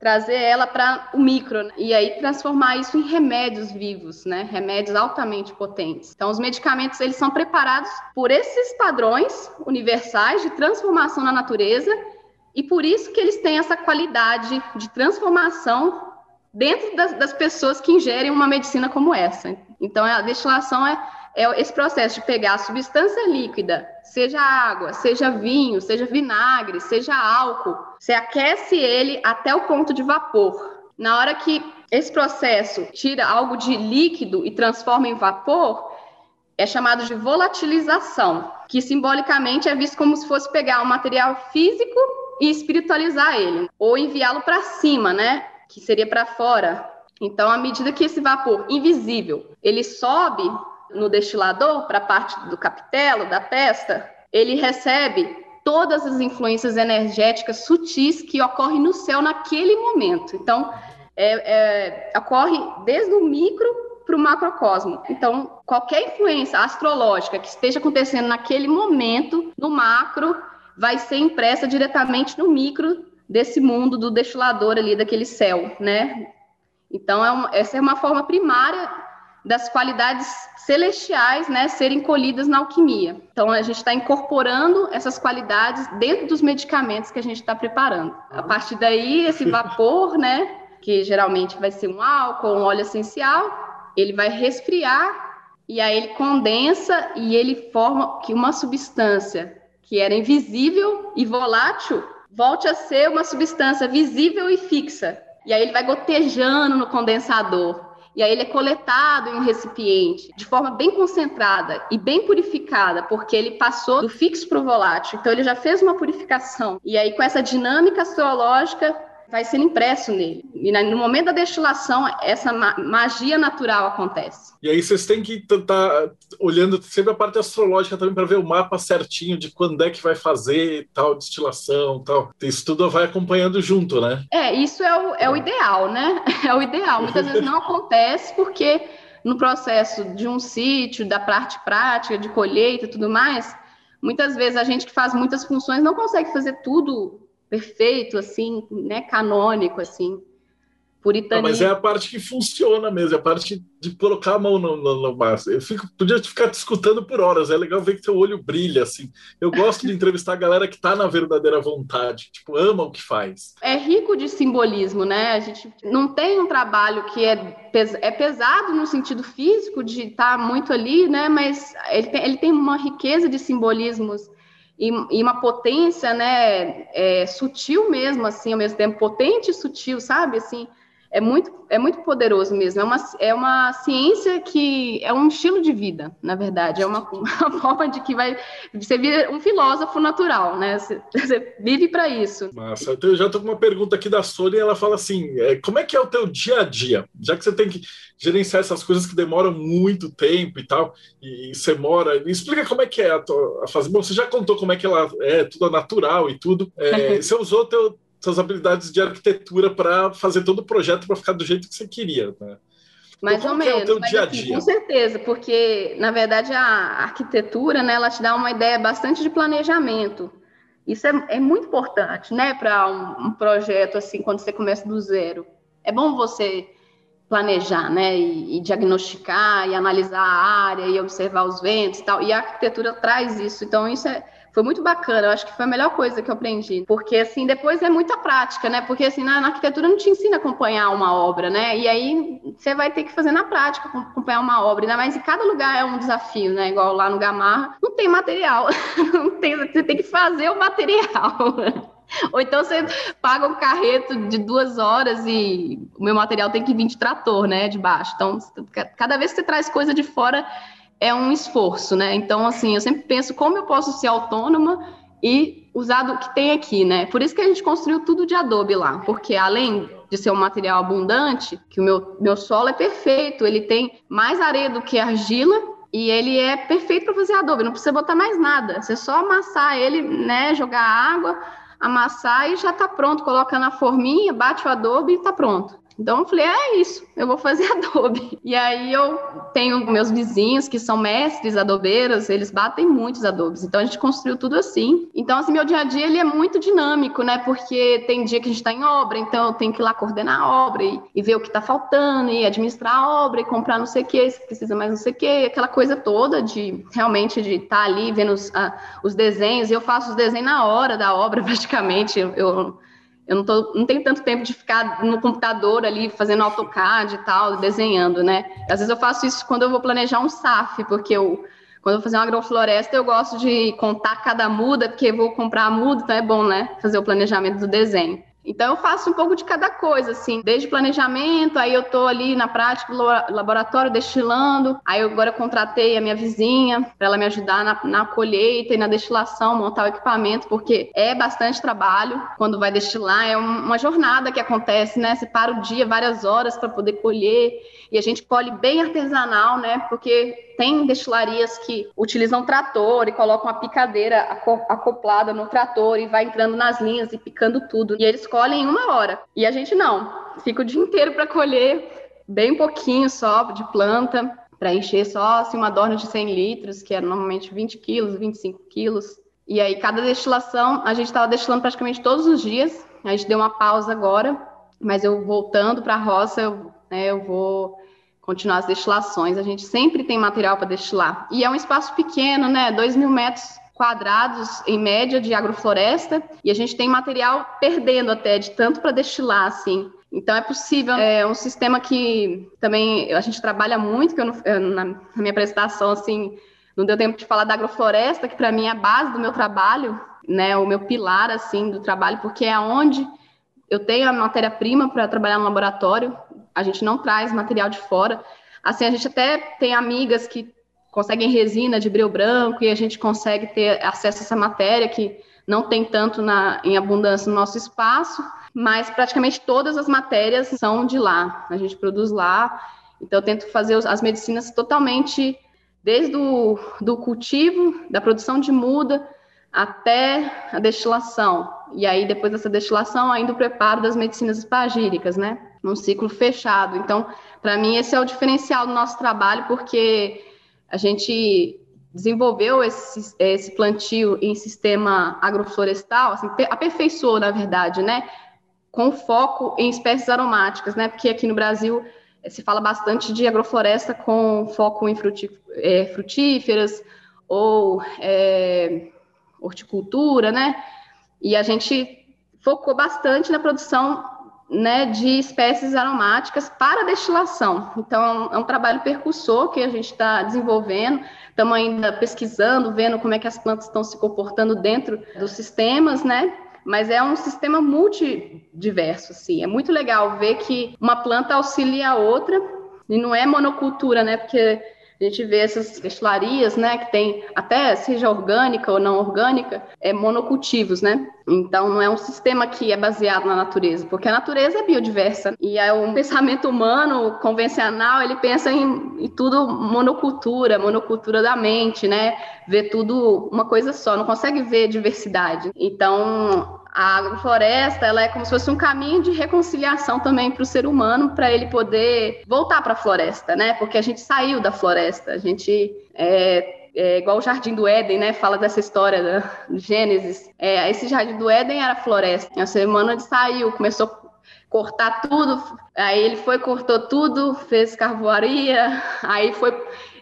trazer ela para o micro né? e aí transformar isso em remédios vivos, né? Remédios altamente potentes. Então, os medicamentos eles são preparados por esses padrões universais de transformação na natureza e por isso que eles têm essa qualidade de transformação dentro das, das pessoas que ingerem uma medicina como essa. Então, a destilação é, é esse processo de pegar a substância líquida, seja água, seja vinho, seja vinagre, seja álcool, você aquece ele até o ponto de vapor. Na hora que esse processo tira algo de líquido e transforma em vapor, é chamado de volatilização, que simbolicamente é visto como se fosse pegar um material físico e espiritualizar ele, ou enviá-lo para cima, né? Que seria para fora. Então, à medida que esse vapor invisível ele sobe no destilador para a parte do capitelo, da testa, ele recebe todas as influências energéticas sutis que ocorrem no céu naquele momento. Então, é, é, ocorre desde o micro para o macrocosmo. Então, qualquer influência astrológica que esteja acontecendo naquele momento, no macro, vai ser impressa diretamente no micro desse mundo do destilador ali, daquele céu, né? Então, é essa é uma forma primária das qualidades celestiais, né, serem colhidas na alquimia. Então, a gente está incorporando essas qualidades dentro dos medicamentos que a gente está preparando. A partir daí, esse vapor, né, que geralmente vai ser um álcool, um óleo essencial, ele vai resfriar e aí ele condensa e ele forma que uma substância que era invisível e volátil, volte a ser uma substância visível e fixa. E aí ele vai gotejando no condensador. E aí ele é coletado em um recipiente de forma bem concentrada e bem purificada, porque ele passou do fixo para o volátil. Então ele já fez uma purificação. E aí com essa dinâmica astrológica vai sendo impresso nele. E no momento da destilação, essa magia natural acontece. E aí vocês têm que estar tá olhando sempre a parte astrológica também para ver o mapa certinho de quando é que vai fazer tal destilação, tal. Isso tudo vai acompanhando junto, né? É, isso é o, é o ideal, né? É o ideal. Muitas vezes não acontece porque no processo de um sítio, da parte prática, de colheita e tudo mais, muitas vezes a gente que faz muitas funções não consegue fazer tudo perfeito, assim, né, canônico, assim, puritanismo. Mas é a parte que funciona mesmo, é a parte de colocar a mão no, no, no massa. Eu fico, podia ficar te escutando por horas, é legal ver que teu olho brilha, assim. Eu gosto de entrevistar a galera que está na verdadeira vontade, tipo, ama o que faz. É rico de simbolismo, né? A gente não tem um trabalho que é, pes é pesado no sentido físico, de estar tá muito ali, né? Mas ele tem, ele tem uma riqueza de simbolismos e, e, uma potência, né, é, sutil mesmo, assim, ao mesmo tempo, potente e sutil, sabe, assim, é muito, é muito poderoso mesmo. É uma, é uma ciência que é um estilo de vida, na verdade. É uma, uma forma de que vai. Você vira um filósofo natural, né? Você, você vive para isso. Massa. Então, eu já estou com uma pergunta aqui da Sônia. Ela fala assim: é, como é que é o teu dia a dia? Já que você tem que gerenciar essas coisas que demoram muito tempo e tal, e, e você mora. Me explica como é que é a, tua, a fase. Bom, você já contou como é que ela é, tudo natural e tudo. É, você usou teu suas habilidades de arquitetura para fazer todo o projeto para ficar do jeito que você queria, né? Mais então, ou menos, é mas, dia -dia? Assim, com certeza, porque na verdade a arquitetura, né, ela te dá uma ideia bastante de planejamento. Isso é, é muito importante, né, para um, um, projeto assim, quando você começa do zero. É bom você planejar, né, e, e, diagnosticar, e analisar a área, e observar os ventos e tal. E a arquitetura traz isso. Então isso é foi muito bacana, eu acho que foi a melhor coisa que eu aprendi. Porque, assim, depois é muita prática, né? Porque, assim, na, na arquitetura não te ensina a acompanhar uma obra, né? E aí você vai ter que fazer na prática, acompanhar uma obra. Ainda mais em cada lugar é um desafio, né? Igual lá no Gamarra, não tem material. não tem, você tem que fazer o material. Ou então você paga um carreto de duas horas e o meu material tem que vir de trator, né? De baixo. Então, cada vez que você traz coisa de fora, é um esforço, né? Então, assim, eu sempre penso como eu posso ser autônoma e usar do que tem aqui, né? Por isso que a gente construiu tudo de adobe lá, porque além de ser um material abundante, que o meu, meu solo é perfeito, ele tem mais areia do que argila e ele é perfeito para fazer adobe, não precisa botar mais nada, você só amassar ele, né, jogar água, amassar e já está pronto, coloca na forminha, bate o adobe e está pronto. Então eu falei, é isso, eu vou fazer adobe. E aí eu tenho meus vizinhos que são mestres adobeiros, eles batem muitos adobes. Então a gente construiu tudo assim. Então assim, meu dia a dia ele é muito dinâmico, né? Porque tem dia que a gente está em obra, então eu tenho que ir lá coordenar a obra e, e ver o que está faltando e administrar a obra e comprar não sei o que, se precisa mais não sei o que, aquela coisa toda de realmente de estar tá ali vendo os, ah, os desenhos. E eu faço os desenhos na hora da obra praticamente. eu, eu eu não, tô, não tenho tanto tempo de ficar no computador ali fazendo AutoCAD e tal, desenhando, né? Às vezes eu faço isso quando eu vou planejar um SAF, porque eu, quando eu vou fazer uma agrofloresta, eu gosto de contar cada muda, porque vou comprar a muda, então é bom, né? Fazer o planejamento do desenho. Então eu faço um pouco de cada coisa, assim, desde planejamento, aí eu tô ali na prática do laboratório destilando, aí eu agora contratei a minha vizinha para ela me ajudar na, na, colheita e na destilação, montar o equipamento, porque é bastante trabalho quando vai destilar, é uma jornada que acontece, né? Você para o dia várias horas para poder colher e a gente colhe bem artesanal, né? Porque tem destilarias que utilizam trator e colocam a picadeira acoplada no trator e vai entrando nas linhas e picando tudo. E eles colhem em uma hora. E a gente não. Fica o dia inteiro para colher bem pouquinho só de planta, para encher só assim, uma dorna de 100 litros, que é normalmente 20 quilos, 25 quilos. E aí, cada destilação, a gente estava destilando praticamente todos os dias. A gente deu uma pausa agora, mas eu voltando para a roça, eu, né, eu vou continuar as destilações. A gente sempre tem material para destilar. E é um espaço pequeno, né? 2 mil metros quadrados em média de agrofloresta e a gente tem material perdendo até de tanto para destilar assim. Então é possível, é um sistema que também a gente trabalha muito, que eu, na, minha apresentação assim não deu tempo de falar da agrofloresta, que para mim é a base do meu trabalho, né, o meu pilar assim do trabalho, porque é onde eu tenho a matéria-prima para trabalhar no laboratório, a gente não traz material de fora. Assim, a gente até tem amigas que conseguem resina de breu branco e a gente consegue ter acesso a essa matéria que não tem tanto na, em abundância no nosso espaço, mas praticamente todas as matérias são de lá. A gente produz lá, então eu tento fazer as medicinas totalmente desde o do cultivo, da produção de muda até a destilação. E aí, depois dessa destilação, ainda o preparo das medicinas espagíricas, né? Num ciclo fechado. Então, para mim, esse é o diferencial do nosso trabalho, porque a gente desenvolveu esse, esse plantio em sistema agroflorestal, assim, aperfeiçoou, na verdade, né? com foco em espécies aromáticas, né? Porque aqui no Brasil eh, se fala bastante de agrofloresta com foco em é, frutíferas ou é, horticultura, né? E a gente focou bastante na produção né, de espécies aromáticas para destilação. Então, é um trabalho percussor que a gente está desenvolvendo. Estamos ainda pesquisando, vendo como é que as plantas estão se comportando dentro dos sistemas, né? Mas é um sistema multidiverso, assim. É muito legal ver que uma planta auxilia a outra e não é monocultura, né? Porque a gente vê essas destilarias, né, que tem até seja orgânica ou não orgânica, é monocultivos, né? Então não é um sistema que é baseado na natureza, porque a natureza é biodiversa e é um pensamento humano convencional, ele pensa em, em tudo monocultura, monocultura da mente, né? Vê tudo uma coisa só, não consegue ver diversidade. Então a agrofloresta ela é como se fosse um caminho de reconciliação também para o ser humano, para ele poder voltar para a floresta, né? Porque a gente saiu da floresta, a gente é, é igual o Jardim do Éden, né? Fala dessa história da Gênesis. É, esse Jardim do Éden era floresta. O ser humano saiu, começou a cortar tudo, aí ele foi, cortou tudo, fez carvoaria, aí foi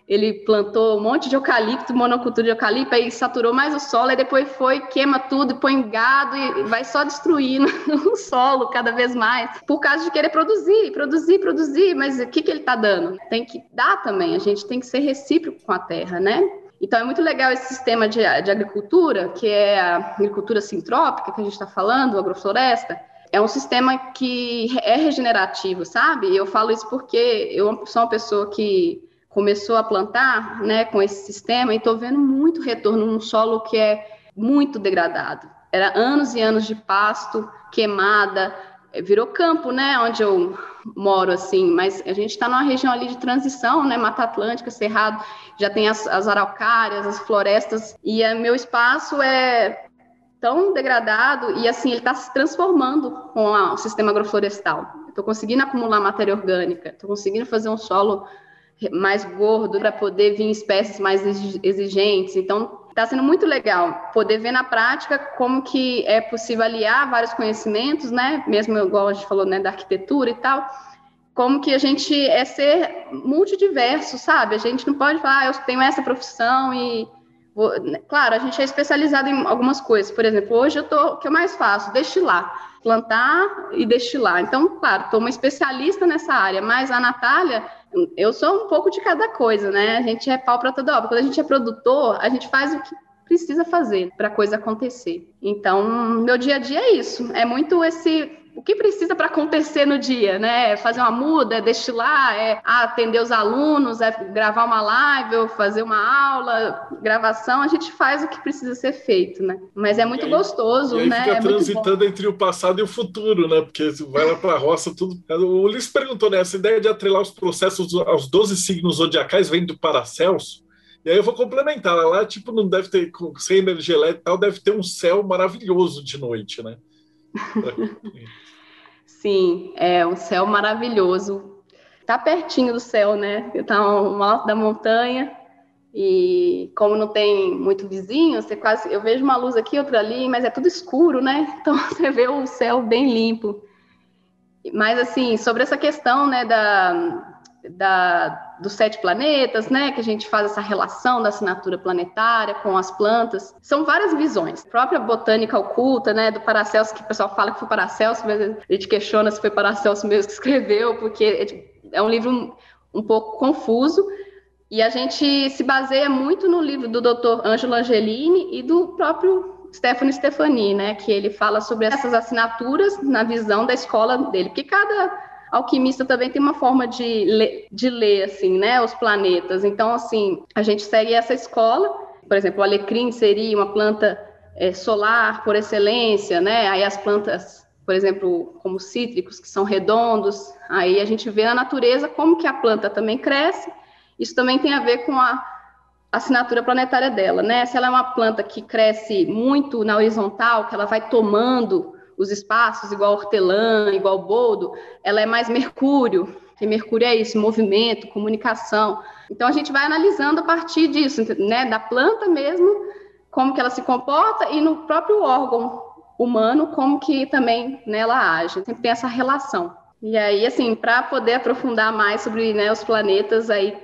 ele plantou um monte de eucalipto, monocultura de eucalipto, aí saturou mais o solo, e depois foi, queima tudo, põe gado e vai só destruindo o solo cada vez mais, por causa de querer produzir, produzir, produzir, mas o que, que ele está dando? Tem que dar também, a gente tem que ser recíproco com a terra, né? Então é muito legal esse sistema de, de agricultura, que é a agricultura sintrópica que a gente está falando, agrofloresta, é um sistema que é regenerativo, sabe? Eu falo isso porque eu sou uma pessoa que começou a plantar né, com esse sistema e estou vendo muito retorno num solo que é muito degradado. Era anos e anos de pasto, queimada, virou campo, né, onde eu moro, assim, mas a gente está numa região ali de transição, né, Mata Atlântica, Cerrado, já tem as, as araucárias, as florestas, e é, meu espaço é tão degradado e, assim, ele está se transformando com a, o sistema agroflorestal. Estou conseguindo acumular matéria orgânica, estou conseguindo fazer um solo mais gordo para poder vir espécies mais exigentes. Então, está sendo muito legal poder ver na prática como que é possível aliar vários conhecimentos, né? Mesmo igual a gente falou, né, da arquitetura e tal. Como que a gente é ser multidiverso, sabe? A gente não pode falar, ah, eu tenho essa profissão e vou... claro, a gente é especializado em algumas coisas. Por exemplo, hoje eu tô, o que eu mais faço, destilar, plantar e destilar. Então, claro, estou uma especialista nessa área, mas a Natália eu sou um pouco de cada coisa, né? A gente é pau para toda obra. Quando a gente é produtor, a gente faz o que precisa fazer para a coisa acontecer. Então, meu dia a dia é isso. É muito esse o que precisa para acontecer no dia, né? É fazer uma muda, é destilar, é atender os alunos, é gravar uma live, ou fazer uma aula, gravação, a gente faz o que precisa ser feito, né? Mas é muito aí, gostoso, e aí né? Fica é transitando entre o passado e o futuro, né? Porque vai lá para a roça, tudo. O Ulisses perguntou, né? Essa ideia de atrelar os processos aos 12 signos zodiacais vem do Paracelso? E aí eu vou complementar. Lá, tipo, não deve ter, sem energia elétrica e tal, deve ter um céu maravilhoso de noite, né? Sim, é um céu maravilhoso. Tá pertinho do céu, né? Tá no alto da montanha e como não tem muito vizinho, você quase eu vejo uma luz aqui, outra ali, mas é tudo escuro, né? Então você vê o céu bem limpo. Mas assim, sobre essa questão, né, da da, dos sete planetas, né, que a gente faz essa relação da assinatura planetária com as plantas. São várias visões. A própria botânica oculta, né, do Paracelso, que o pessoal fala que foi Paracelso, mas a gente questiona se foi Paracelso mesmo que escreveu, porque é um livro um, um pouco confuso. E a gente se baseia muito no livro do Dr. Angelo Angelini e do próprio Stefano Stefani, né, que ele fala sobre essas assinaturas na visão da escola dele, porque cada alquimista também tem uma forma de ler, de ler assim, né, os planetas. Então, assim, a gente segue essa escola. Por exemplo, o alecrim seria uma planta é, solar por excelência, né? Aí as plantas, por exemplo, como cítricos, que são redondos, aí a gente vê na natureza como que a planta também cresce. Isso também tem a ver com a assinatura planetária dela, né? Se ela é uma planta que cresce muito na horizontal, que ela vai tomando os espaços, igual hortelã, igual boldo, ela é mais mercúrio. E mercúrio é isso, movimento, comunicação. Então a gente vai analisando a partir disso, né, da planta mesmo, como que ela se comporta e no próprio órgão humano, como que também né, age. Sempre tem essa relação. E aí, assim, para poder aprofundar mais sobre né, os planetas, aí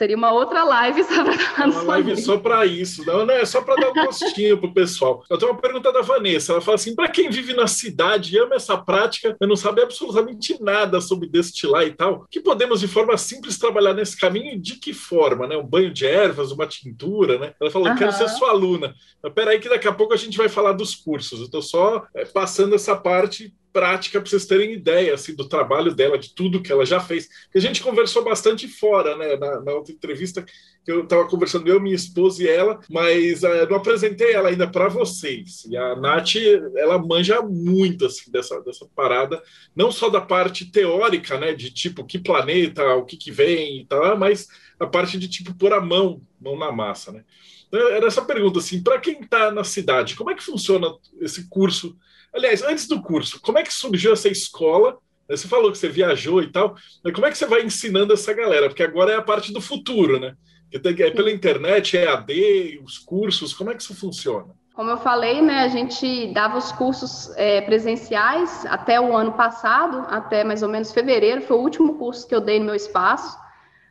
Seria uma outra live só para falar Uma live só para isso. Não, é só para dar um gostinho pro pessoal. Eu tenho uma pergunta da Vanessa. Ela fala assim: para quem vive na cidade e ama essa prática, eu não sabe absolutamente nada sobre destilar e tal, que podemos de forma simples trabalhar nesse caminho de que forma, né? Um banho de ervas, uma tintura, né? Ela falou: uhum. quero ser sua aluna. Mas peraí, que daqui a pouco a gente vai falar dos cursos. Eu estou só é, passando essa parte prática para vocês terem ideia assim, do trabalho dela, de tudo que ela já fez. Que a gente conversou bastante fora, né? Na, na outra entrevista que eu estava conversando, eu, minha esposa e ela, mas uh, não apresentei ela ainda para vocês. E a Nath, ela manja muito assim, dessa, dessa parada, não só da parte teórica, né? De tipo, que planeta, o que, que vem e tal, mas a parte de tipo pôr a mão, mão na massa, né? Então, era essa pergunta assim, para quem está na cidade, como é que funciona esse curso? Aliás, antes do curso, como é que surgiu essa escola? Você falou que você viajou e tal, mas como é que você vai ensinando essa galera? Porque agora é a parte do futuro, né? É pela internet, é AD, os cursos, como é que isso funciona? Como eu falei, né, a gente dava os cursos é, presenciais até o ano passado, até mais ou menos fevereiro, foi o último curso que eu dei no meu espaço.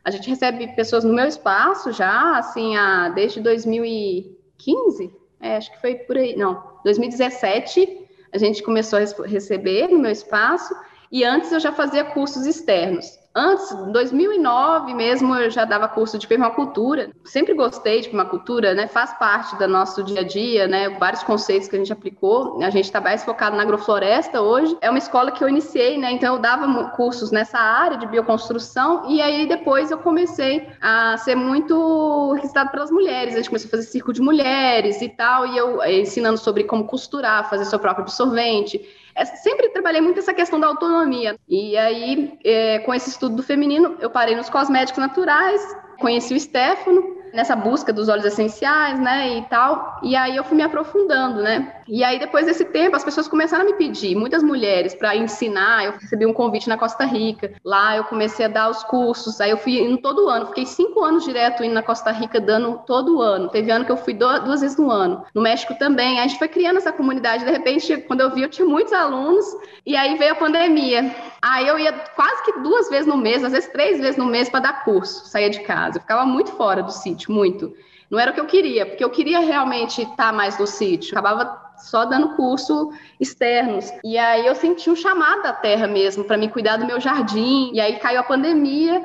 A gente recebe pessoas no meu espaço já, assim, a, desde 2015, é, acho que foi por aí, não, 2017, a gente começou a receber no meu espaço, e antes eu já fazia cursos externos. Antes, em 2009 mesmo, eu já dava curso de permacultura. Sempre gostei de permacultura, né? Faz parte do nosso dia a dia, né? Vários conceitos que a gente aplicou. A gente está mais focado na agrofloresta hoje. É uma escola que eu iniciei, né? Então eu dava cursos nessa área de bioconstrução e aí depois eu comecei a ser muito requisitado pelas mulheres. A gente começou a fazer círculo de mulheres e tal, e eu eh, ensinando sobre como costurar, fazer seu próprio absorvente é, sempre trabalhei muito essa questão da autonomia. E aí, é, com esse estudo do feminino, eu parei nos cosméticos naturais, conheci o Stefano, nessa busca dos óleos essenciais, né, e tal. E aí eu fui me aprofundando, né? E aí depois desse tempo as pessoas começaram a me pedir, muitas mulheres para ensinar. Eu recebi um convite na Costa Rica. Lá eu comecei a dar os cursos. Aí eu fui indo todo ano. Fiquei cinco anos direto indo na Costa Rica dando todo ano. Teve ano que eu fui duas vezes no ano. No México também. Aí a gente foi criando essa comunidade. De repente, quando eu vi, eu tinha muitos alunos. E aí veio a pandemia. Aí eu ia quase que duas vezes no mês, às vezes três vezes no mês para dar curso. Saía de casa. Eu ficava muito fora do sítio muito. Não era o que eu queria, porque eu queria realmente estar mais no sítio. Acabava só dando curso externos. E aí eu senti um chamado da terra mesmo para me cuidar do meu jardim. E aí caiu a pandemia.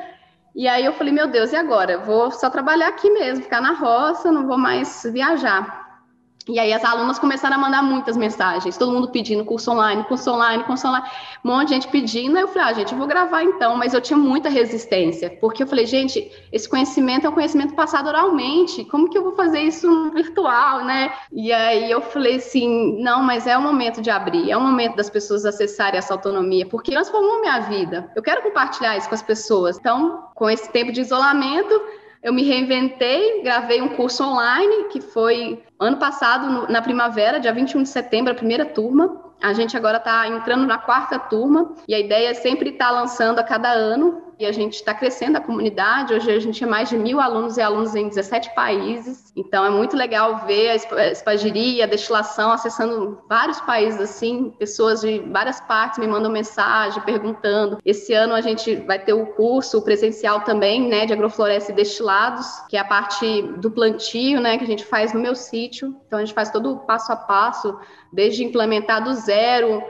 E aí eu falei, meu Deus, e agora? Vou só trabalhar aqui mesmo, ficar na roça, não vou mais viajar. E aí as alunas começaram a mandar muitas mensagens, todo mundo pedindo curso online, curso online, curso online, um monte de gente pedindo. Aí eu falei, ah, gente, eu vou gravar então, mas eu tinha muita resistência, porque eu falei, gente, esse conhecimento é um conhecimento passado oralmente, como que eu vou fazer isso virtual, né? E aí eu falei assim, não, mas é o momento de abrir, é o momento das pessoas acessarem essa autonomia, porque transformou minha vida. Eu quero compartilhar isso com as pessoas. Então, com esse tempo de isolamento, eu me reinventei, gravei um curso online que foi ano passado, na primavera, dia 21 de setembro, a primeira turma. A gente agora está entrando na quarta turma e a ideia é sempre estar tá lançando a cada ano e a gente está crescendo a comunidade. Hoje a gente é mais de mil alunos e alunos em 17 países. Então é muito legal ver a espagiria, a destilação acessando vários países assim. Pessoas de várias partes me mandam mensagem perguntando. Esse ano a gente vai ter o curso presencial também, né, de agrofloresta e destilados, que é a parte do plantio, né, que a gente faz no meu sítio. Então a gente faz todo o passo a passo, desde implementar do zero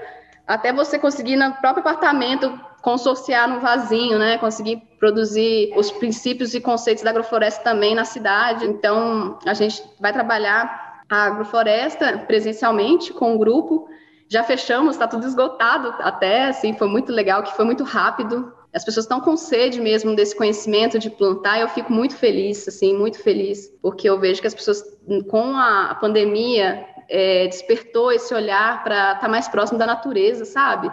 até você conseguir no próprio apartamento consorciar no vasinho, né? Conseguir produzir os princípios e conceitos da agrofloresta também na cidade. Então, a gente vai trabalhar a agrofloresta presencialmente com o grupo. Já fechamos, está tudo esgotado até, assim, foi muito legal, que foi muito rápido. As pessoas estão com sede mesmo desse conhecimento de plantar, e eu fico muito feliz, assim, muito feliz, porque eu vejo que as pessoas, com a pandemia, é, despertou esse olhar para estar tá mais próximo da natureza, sabe?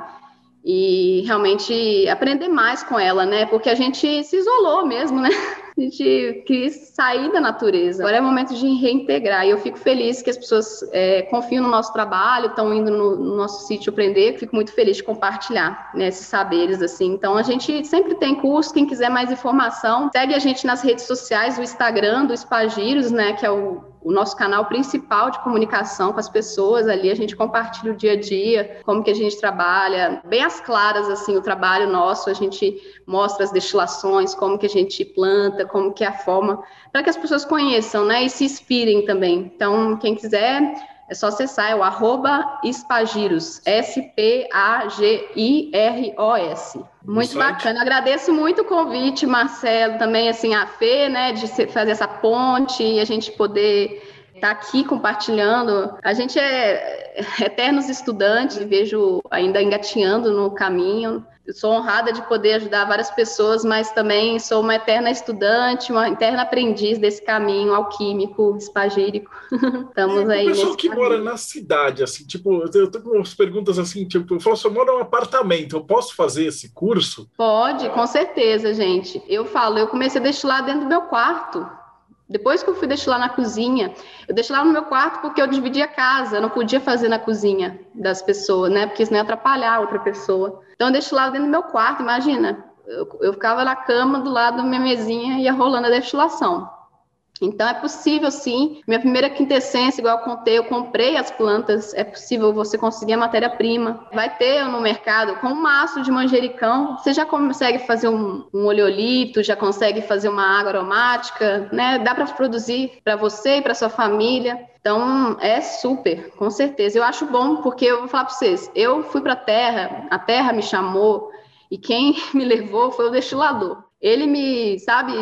E realmente aprender mais com ela, né? Porque a gente se isolou mesmo, né? A gente quis sair da natureza. Agora é o momento de reintegrar. E eu fico feliz que as pessoas é, confiam no nosso trabalho, estão indo no, no, nosso sítio aprender. Fico muito feliz de compartilhar né, esses saberes, assim. Então, a gente sempre tem curso. Quem quiser mais informação, segue a gente nas redes sociais, o Instagram do Espagiros, né? Que é o o nosso canal principal de comunicação com as pessoas ali, a gente compartilha o dia a dia, como que a gente trabalha, bem as claras, assim, o trabalho nosso, a gente mostra as destilações, como que a gente planta, como que é a forma, para que as pessoas conheçam, né, e se inspirem também. Então, quem quiser, é só acessar, é o arroba Espagiros, S-P-A-G-I-R-O-S. Muito bacana. agradeço muito o convite, Marcelo, também assim, a Fê, né, de fazer essa ponte e a gente poder estar tá aqui compartilhando. A gente é eternos estudantes, vejo ainda engatinhando no caminho. Eu sou honrada de poder ajudar várias pessoas, mas também sou uma eterna estudante, uma eterna aprendiz desse caminho alquímico, espagírico. Estamos aí. O pessoal que caminho. mora na cidade, assim, tipo, eu tenho umas perguntas assim, tipo, eu falo, se eu moro num apartamento, eu posso fazer esse curso? Pode, com certeza, gente. Eu falo, eu comecei a destilar dentro do meu quarto. Depois que eu fui destilar na cozinha, eu destilava no meu quarto porque eu dividia a casa, eu não podia fazer na cozinha das pessoas, né? Porque isso não ia atrapalhar a outra pessoa. Então eu destilava dentro do meu quarto, imagina. Eu, eu ficava na cama do lado da minha mesinha e ia rolando a destilação. Então é possível sim. Minha primeira quintessência, igual eu contei, eu comprei as plantas. É possível você conseguir a matéria-prima. Vai ter no mercado com um maço de manjericão. Você já consegue fazer um, um oleolito, já consegue fazer uma água aromática, né? Dá para produzir para você e para sua família. Então é super, com certeza. Eu acho bom porque eu vou falar para vocês. Eu fui para a terra, a terra me chamou e quem me levou foi o destilador. Ele me, sabe,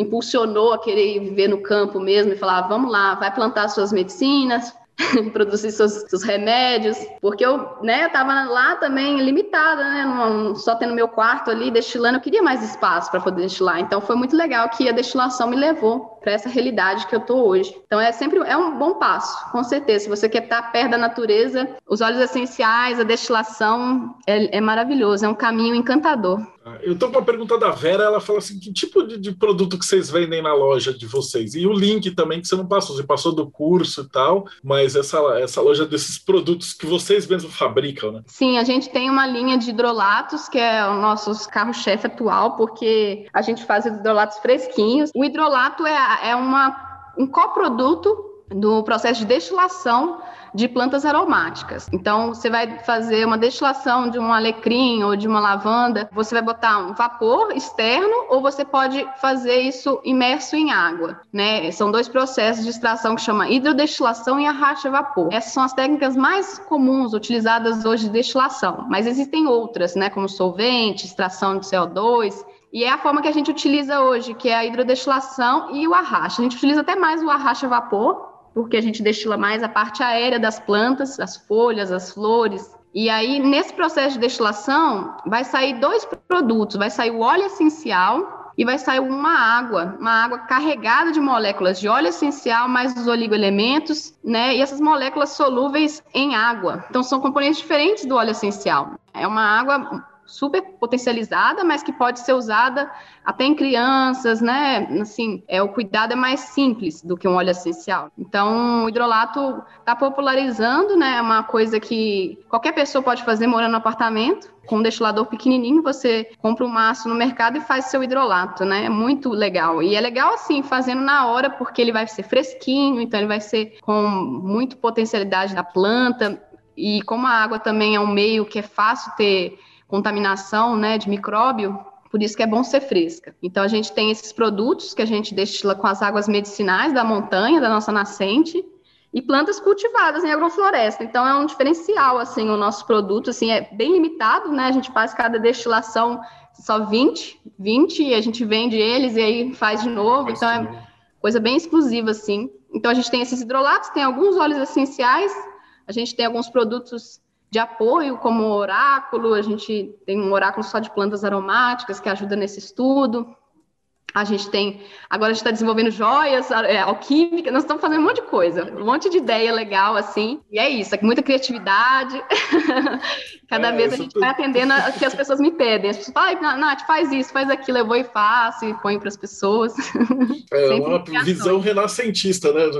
impulsionou a querer viver no campo mesmo e falar: vamos lá, vai plantar suas medicinas, produzir seus, seus, remédios, porque eu, né, tava lá também limitada, né, só tendo meu quarto ali destilando, eu queria mais espaço para poder destilar. Então foi muito legal que a destilação me levou para essa realidade que eu tô hoje. Então é sempre é um bom passo, com certeza. Se você quer estar perto da natureza, os óleos essenciais, a destilação é, é maravilhoso, é um caminho encantador. Eu estou com uma pergunta da Vera, ela fala assim: que tipo de, de, produto que vocês vendem na loja de vocês? E o link também que você não passou, você passou do curso e tal, mas essa, essa loja desses produtos que vocês mesmos fabricam, né? Sim, a gente tem uma linha de hidrolatos, que é o nosso carro-chefe atual, porque a gente faz hidrolatos fresquinhos. O hidrolato é, é uma, um coproduto do processo de destilação de plantas aromáticas. Então, você vai fazer uma destilação de um alecrim ou de uma lavanda, você vai botar um vapor externo ou você pode fazer isso imerso em água, né? São dois processos de extração que chama hidrodestilação e arracha-vapor. Essas são as técnicas mais comuns utilizadas hoje de destilação, mas existem outras, né, como solvente, extração de CO2, e é a forma que a gente utiliza hoje, que é a hidrodestilação e o arracha. A gente utiliza até mais o arracha-vapor, porque a gente destila mais a parte aérea das plantas, as folhas, as flores. E aí, nesse processo de destilação, vai sair dois produtos: vai sair o óleo essencial e vai sair uma água, uma água carregada de moléculas de óleo essencial mais os oligoelementos, né? E essas moléculas solúveis em água. Então, são componentes diferentes do óleo essencial. É uma água super potencializada, mas que pode ser usada até em crianças, né? Assim, é, o cuidado é mais simples do que um óleo essencial. Então, o hidrolato está popularizando, né? É uma coisa que qualquer pessoa pode fazer morando no apartamento. Com um destilador pequenininho, você compra um maço no mercado e faz seu hidrolato, né? É muito legal. E é legal, assim, fazendo na hora, porque ele vai ser fresquinho, então ele vai ser com muito potencialidade da planta. E como a água também é um meio que é fácil ter contaminação né, de micróbio, por isso que é bom ser fresca. Então a gente tem esses produtos que a gente destila com as águas medicinais da montanha, da nossa nascente, e plantas cultivadas em agrofloresta. Então é um diferencial assim o nosso produto, assim é bem limitado, né? A gente faz cada destilação só 20, 20 e a gente vende eles e aí faz de novo. Então é coisa bem exclusiva assim. Então a gente tem esses hidrolatos, tem alguns óleos essenciais, a gente tem alguns produtos de apoio, como oráculo, a gente tem um oráculo só de plantas aromáticas que ajuda nesse estudo. A gente tem. Agora a gente está desenvolvendo joias, é, alquímica, nós estamos fazendo um monte de coisa, um monte de ideia legal, assim. E é isso, é muita criatividade. Cada é, vez a gente tô... vai atendendo o que as pessoas me pedem. As pessoas falam, ah, Nath, faz isso, faz aquilo, eu vou e faço, e ponho para as pessoas. É uma visão renascentista, né?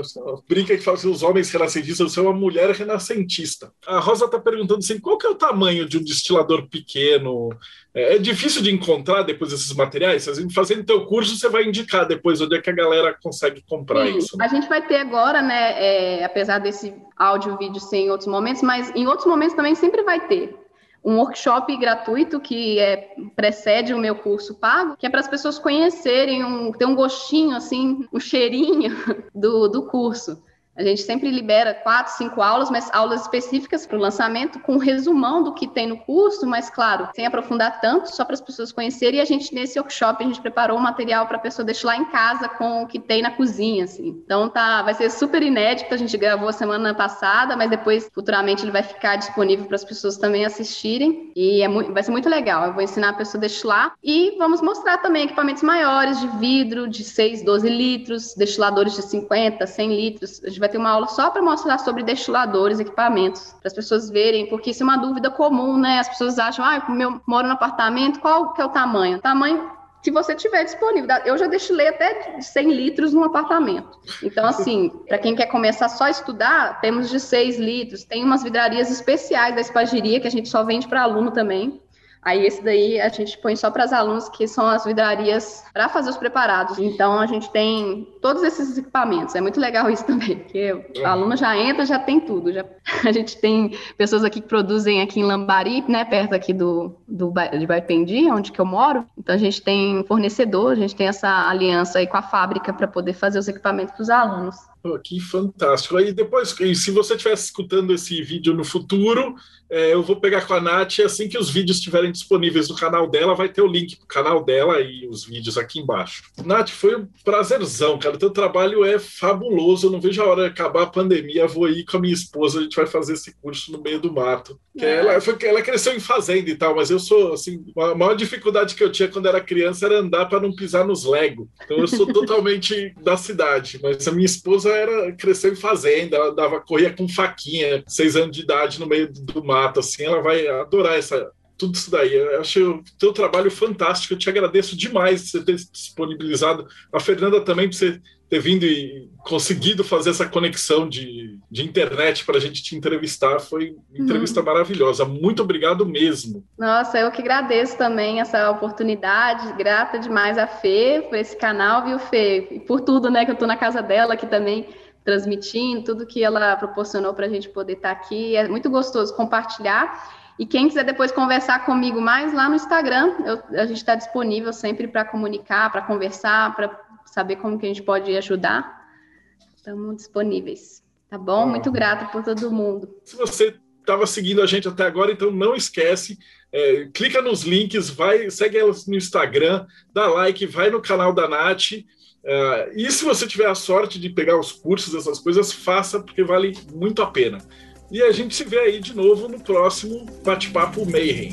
Brinca que fala assim, os homens renascentistas, você é uma mulher renascentista. A Rosa está perguntando assim, qual que é o tamanho de um destilador pequeno? É, é difícil de encontrar depois esses materiais? Fazendo teu curso curso você vai indicar depois onde é que a galera consegue comprar Sim, isso. Né? A gente vai ter agora, né, é, apesar desse áudio e vídeo ser em outros momentos, mas em outros momentos também sempre vai ter um workshop gratuito que é, precede o meu curso pago, que é para as pessoas conhecerem, um, ter um gostinho, assim, um cheirinho do, do curso. A gente sempre libera quatro, cinco aulas, mas aulas específicas para o lançamento, com um resumão do que tem no curso, mas claro, sem aprofundar tanto, só para as pessoas conhecerem. E a gente, nesse workshop, a gente preparou um material para a pessoa deixar lá em casa com o que tem na cozinha, assim. Então tá, vai ser super inédito. A gente gravou semana passada, mas depois, futuramente, ele vai ficar disponível para as pessoas também assistirem. E é muito, vai ser muito legal. Eu vou ensinar a pessoa a destilar e vamos mostrar também equipamentos maiores de vidro, de 6, 12 litros, destiladores de 50, 100 litros. A gente vai ter uma aula só para mostrar sobre destiladores, equipamentos, para as pessoas verem, porque isso é uma dúvida comum, né? As pessoas acham, ah, eu moro no apartamento, qual que é o tamanho? O tamanho que você tiver disponível. Eu já destilei até 100 litros num apartamento. Então, assim, para quem quer começar só a estudar, temos de 6 litros. Tem umas vidrarias especiais da espagiria que a gente só vende para aluno também. Aí esse daí a gente põe só para as alunos que são as vidrarias para fazer os preparados. Então a gente tem todos esses equipamentos. É muito legal isso também, porque o aluno já entra, já tem tudo. Já... A gente tem pessoas aqui que produzem aqui em Lambari, né, perto aqui do, do de Baipendi, onde que eu moro. Então a gente tem fornecedor, a gente tem essa aliança aí com a fábrica para poder fazer os equipamentos para os alunos. Oh, que fantástico. Aí depois, se você estiver escutando esse vídeo no futuro, é, eu vou pegar com a Nath assim que os vídeos estiverem disponíveis no canal dela, vai ter o link pro canal dela e os vídeos aqui embaixo. Nath, foi um prazerzão, cara. O teu trabalho é fabuloso. Eu não vejo a hora de acabar a pandemia. vou ir com a minha esposa, a gente vai fazer esse curso no meio do mato. É. Ela, foi, ela cresceu em fazenda e tal, mas eu sou assim, a maior dificuldade que eu tinha quando era criança era andar para não pisar nos Lego. Então eu sou totalmente da cidade, mas a minha esposa era cresceu em fazenda, ela dava corria com faquinha, seis anos de idade no meio do mato, assim, ela vai adorar essa tudo isso daí. Eu achei o teu trabalho fantástico. Eu te agradeço demais por você ter disponibilizado. A Fernanda também por você ter vindo e conseguido fazer essa conexão de, de internet para a gente te entrevistar. Foi uma entrevista uhum. maravilhosa. Muito obrigado mesmo. Nossa, eu que agradeço também essa oportunidade. Grata demais a Fê por esse canal, viu, Fê? E por tudo, né, que eu estou na casa dela aqui também transmitindo, tudo que ela proporcionou para a gente poder estar tá aqui. É muito gostoso compartilhar. E quem quiser depois conversar comigo mais lá no Instagram, eu, a gente está disponível sempre para comunicar, para conversar, para saber como que a gente pode ajudar, estamos disponíveis. Tá bom? Muito grata por todo mundo. Se você estava seguindo a gente até agora, então não esquece, é, clica nos links, vai, segue elas no Instagram, dá like, vai no canal da Nath. Uh, e se você tiver a sorte de pegar os cursos, essas coisas, faça, porque vale muito a pena. E a gente se vê aí de novo no próximo Bate-Papo Mayhem.